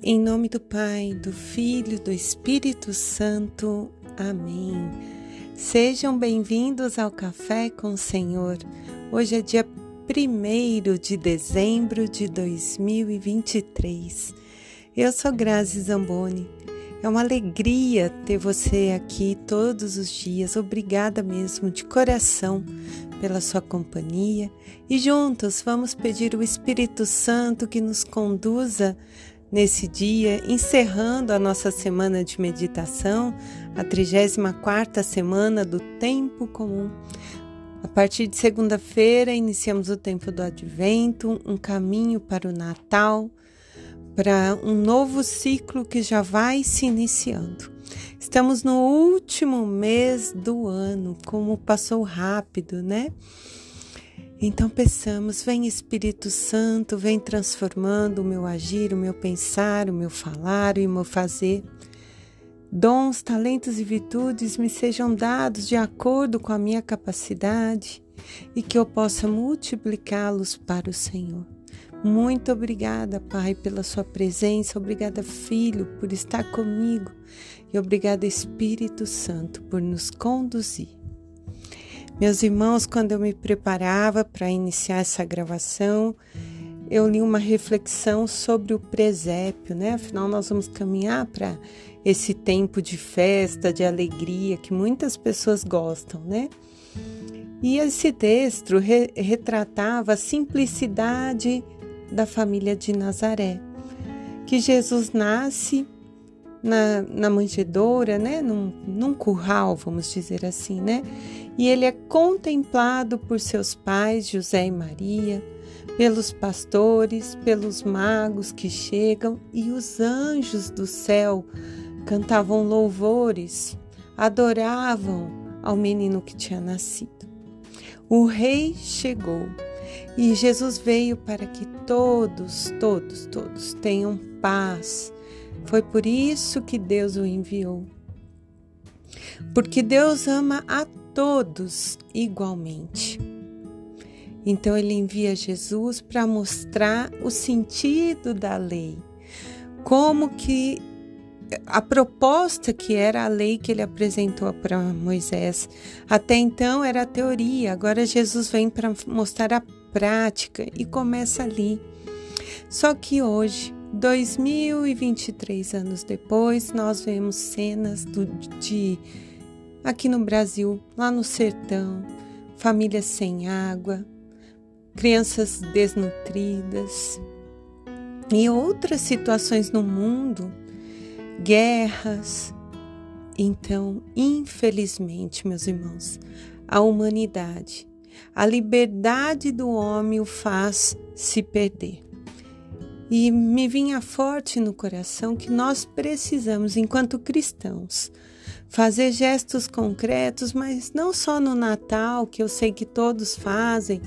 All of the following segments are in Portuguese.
Em nome do Pai, do Filho, do Espírito Santo. Amém. Sejam bem-vindos ao Café com o Senhor. Hoje é dia 1 de dezembro de 2023. Eu sou Grazi Zamboni. É uma alegria ter você aqui todos os dias. Obrigada mesmo, de coração, pela sua companhia. E juntos vamos pedir o Espírito Santo que nos conduza nesse dia, encerrando a nossa semana de meditação, a 34ª semana do tempo comum. A partir de segunda-feira, iniciamos o tempo do advento, um caminho para o Natal, para um novo ciclo que já vai se iniciando. Estamos no último mês do ano, como passou rápido, né? Então peçamos, vem Espírito Santo, vem transformando o meu agir, o meu pensar, o meu falar e o meu fazer. Dons, talentos e virtudes me sejam dados de acordo com a minha capacidade e que eu possa multiplicá-los para o Senhor. Muito obrigada, Pai, pela Sua presença. Obrigada, Filho, por estar comigo. E obrigada, Espírito Santo, por nos conduzir. Meus irmãos, quando eu me preparava para iniciar essa gravação, eu li uma reflexão sobre o presépio, né? Afinal, nós vamos caminhar para esse tempo de festa, de alegria que muitas pessoas gostam, né? E esse texto re retratava a simplicidade da família de Nazaré, que Jesus nasce na, na manjedoura, né? Num, num curral, vamos dizer assim, né? e ele é contemplado por seus pais, José e Maria, pelos pastores, pelos magos que chegam e os anjos do céu cantavam louvores, adoravam ao menino que tinha nascido. O rei chegou e Jesus veio para que todos, todos, todos tenham paz. Foi por isso que Deus o enviou. Porque Deus ama a todos igualmente. Então ele envia Jesus para mostrar o sentido da lei, como que a proposta que era a lei que ele apresentou para Moisés. Até então era a teoria, agora Jesus vem para mostrar a prática e começa ali. Só que hoje, 2023 anos depois, nós vemos cenas do, de aqui no Brasil, lá no sertão, famílias sem água, crianças desnutridas e outras situações no mundo, guerras. Então, infelizmente, meus irmãos, a humanidade, a liberdade do homem o faz se perder. E me vinha forte no coração que nós precisamos, enquanto cristãos, fazer gestos concretos, mas não só no Natal, que eu sei que todos fazem,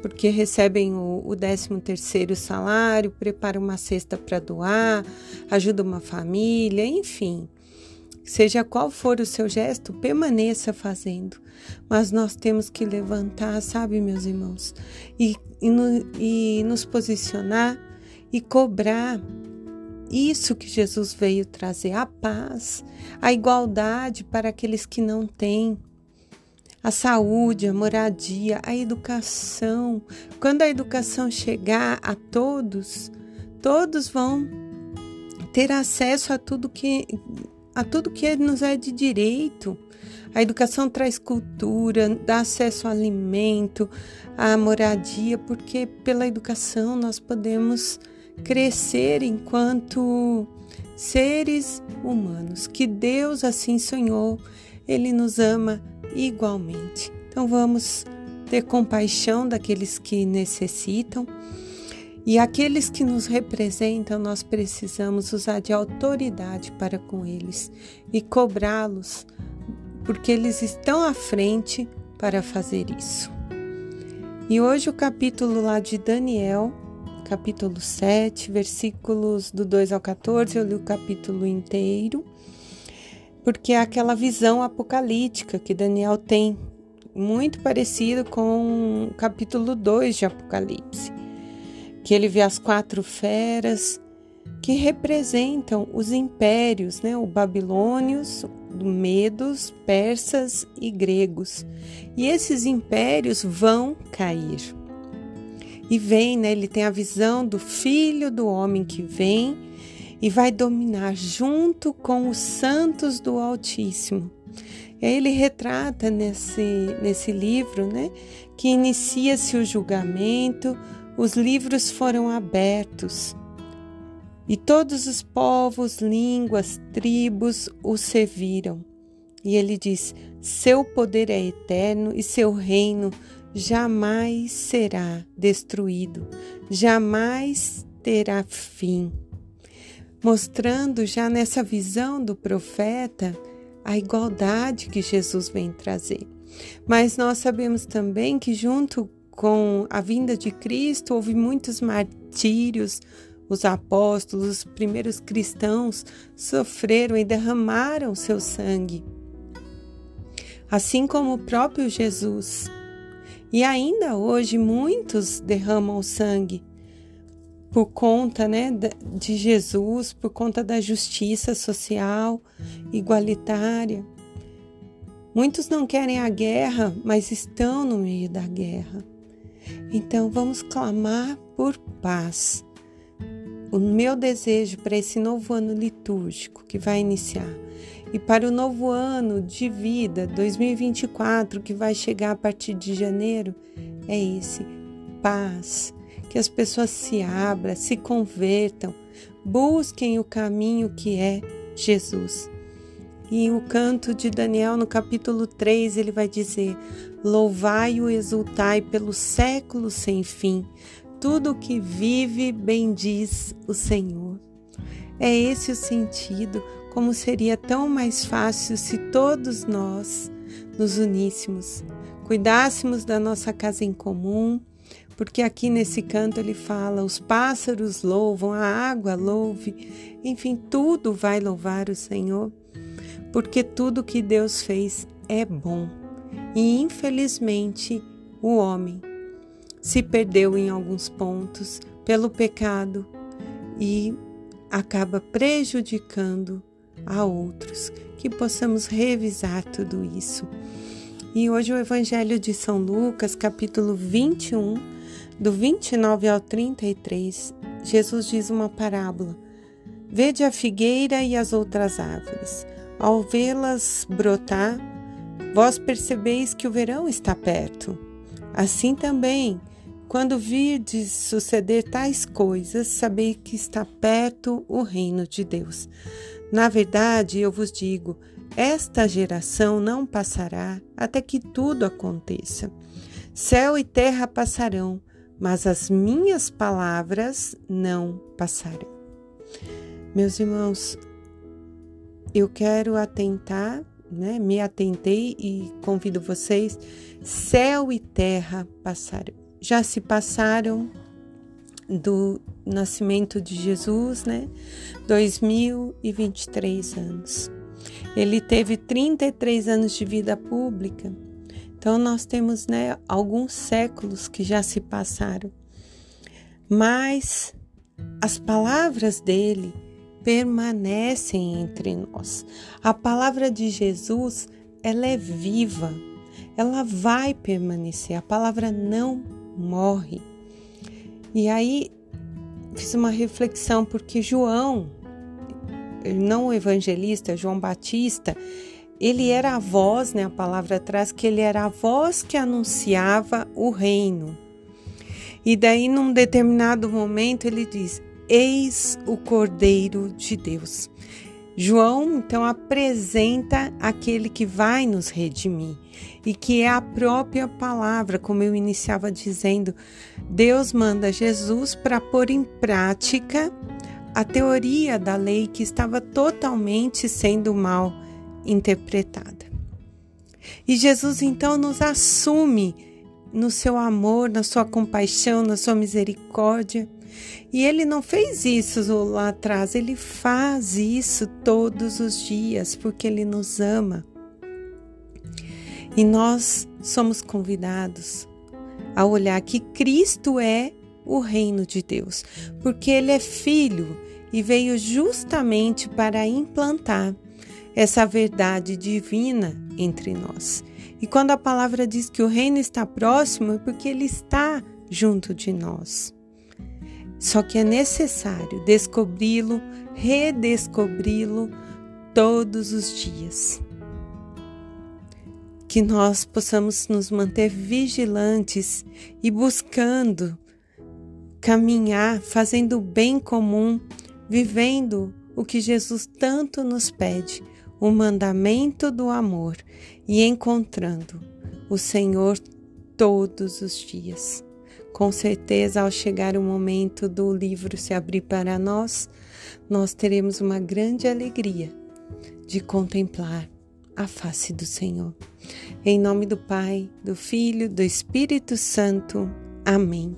porque recebem o, o 13 terceiro salário, preparam uma cesta para doar, ajudam uma família, enfim. Seja qual for o seu gesto, permaneça fazendo. Mas nós temos que levantar, sabe, meus irmãos, e, e, no, e nos posicionar e cobrar isso que Jesus veio trazer: a paz, a igualdade para aqueles que não têm, a saúde, a moradia, a educação. Quando a educação chegar a todos, todos vão ter acesso a tudo que a tudo que nos é de direito. A educação traz cultura, dá acesso ao alimento, à moradia, porque pela educação nós podemos crescer enquanto seres humanos, que Deus assim sonhou, Ele nos ama igualmente. Então vamos ter compaixão daqueles que necessitam e aqueles que nos representam, nós precisamos usar de autoridade para com eles e cobrá-los, porque eles estão à frente para fazer isso. E hoje o capítulo lá de Daniel capítulo 7, versículos do 2 ao 14, eu li o capítulo inteiro, porque é aquela visão apocalíptica que Daniel tem, muito parecido com o capítulo 2 de Apocalipse, que ele vê as quatro feras que representam os impérios, né? O babilônios, medos, persas e gregos. E esses impérios vão cair. E vem, né? Ele tem a visão do filho do homem que vem e vai dominar junto com os santos do Altíssimo. Ele retrata nesse, nesse livro, né, que inicia-se o julgamento, os livros foram abertos e todos os povos, línguas, tribos o serviram. E ele diz: Seu poder é eterno e seu reino jamais será destruído, jamais terá fim. Mostrando já nessa visão do profeta a igualdade que Jesus vem trazer. Mas nós sabemos também que, junto com a vinda de Cristo, houve muitos martírios, os apóstolos, os primeiros cristãos sofreram e derramaram seu sangue, assim como o próprio Jesus. E ainda hoje muitos derramam sangue por conta né, de Jesus, por conta da justiça social igualitária. Muitos não querem a guerra, mas estão no meio da guerra. Então vamos clamar por paz o meu desejo para esse novo ano litúrgico que vai iniciar e para o novo ano de vida 2024 que vai chegar a partir de janeiro é esse: paz. Que as pessoas se abram, se convertam, busquem o caminho que é Jesus. E o canto de Daniel, no capítulo 3, ele vai dizer: Louvai e exultai pelo século sem fim, tudo que vive bendiz o Senhor. É esse o sentido, como seria tão mais fácil se todos nós nos uníssemos, cuidássemos da nossa casa em comum, porque aqui nesse canto ele fala: os pássaros louvam, a água louve, enfim, tudo vai louvar o Senhor, porque tudo que Deus fez é bom. E infelizmente o homem se perdeu em alguns pontos pelo pecado e acaba prejudicando a outros. Que possamos revisar tudo isso. E hoje o Evangelho de São Lucas, capítulo 21, do 29 ao 33, Jesus diz uma parábola. Vede a figueira e as outras árvores. Ao vê-las brotar, vós percebeis que o verão está perto. Assim também, quando virdes suceder tais coisas, sabei que está perto o reino de Deus. Na verdade, eu vos digo: esta geração não passará até que tudo aconteça. Céu e terra passarão, mas as minhas palavras não passarão. Meus irmãos, eu quero atentar, né? Me atentei e convido vocês: céu e terra passarão já se passaram do nascimento de Jesus, né? 2023 anos. Ele teve 33 anos de vida pública. Então nós temos, né, alguns séculos que já se passaram. Mas as palavras dele permanecem entre nós. A palavra de Jesus, ela é viva. Ela vai permanecer. A palavra não morre. E aí fiz uma reflexão porque João, não o evangelista, João Batista, ele era a voz, né, a palavra traz que ele era a voz que anunciava o reino. E daí num determinado momento ele diz: Eis o Cordeiro de Deus. João então apresenta aquele que vai nos redimir e que é a própria palavra, como eu iniciava dizendo. Deus manda Jesus para pôr em prática a teoria da lei que estava totalmente sendo mal interpretada. E Jesus então nos assume no seu amor, na sua compaixão, na sua misericórdia e ele não fez isso lá atrás, ele faz isso todos os dias porque ele nos ama. E nós somos convidados a olhar que Cristo é o reino de Deus, porque ele é filho e veio justamente para implantar essa verdade divina entre nós. E quando a palavra diz que o reino está próximo, é porque ele está junto de nós. Só que é necessário descobri-lo, redescobri-lo todos os dias. Que nós possamos nos manter vigilantes e buscando caminhar, fazendo o bem comum, vivendo o que Jesus tanto nos pede, o mandamento do amor e encontrando o Senhor todos os dias. Com certeza, ao chegar o momento do livro se abrir para nós, nós teremos uma grande alegria de contemplar a face do Senhor. Em nome do Pai, do Filho, do Espírito Santo. Amém.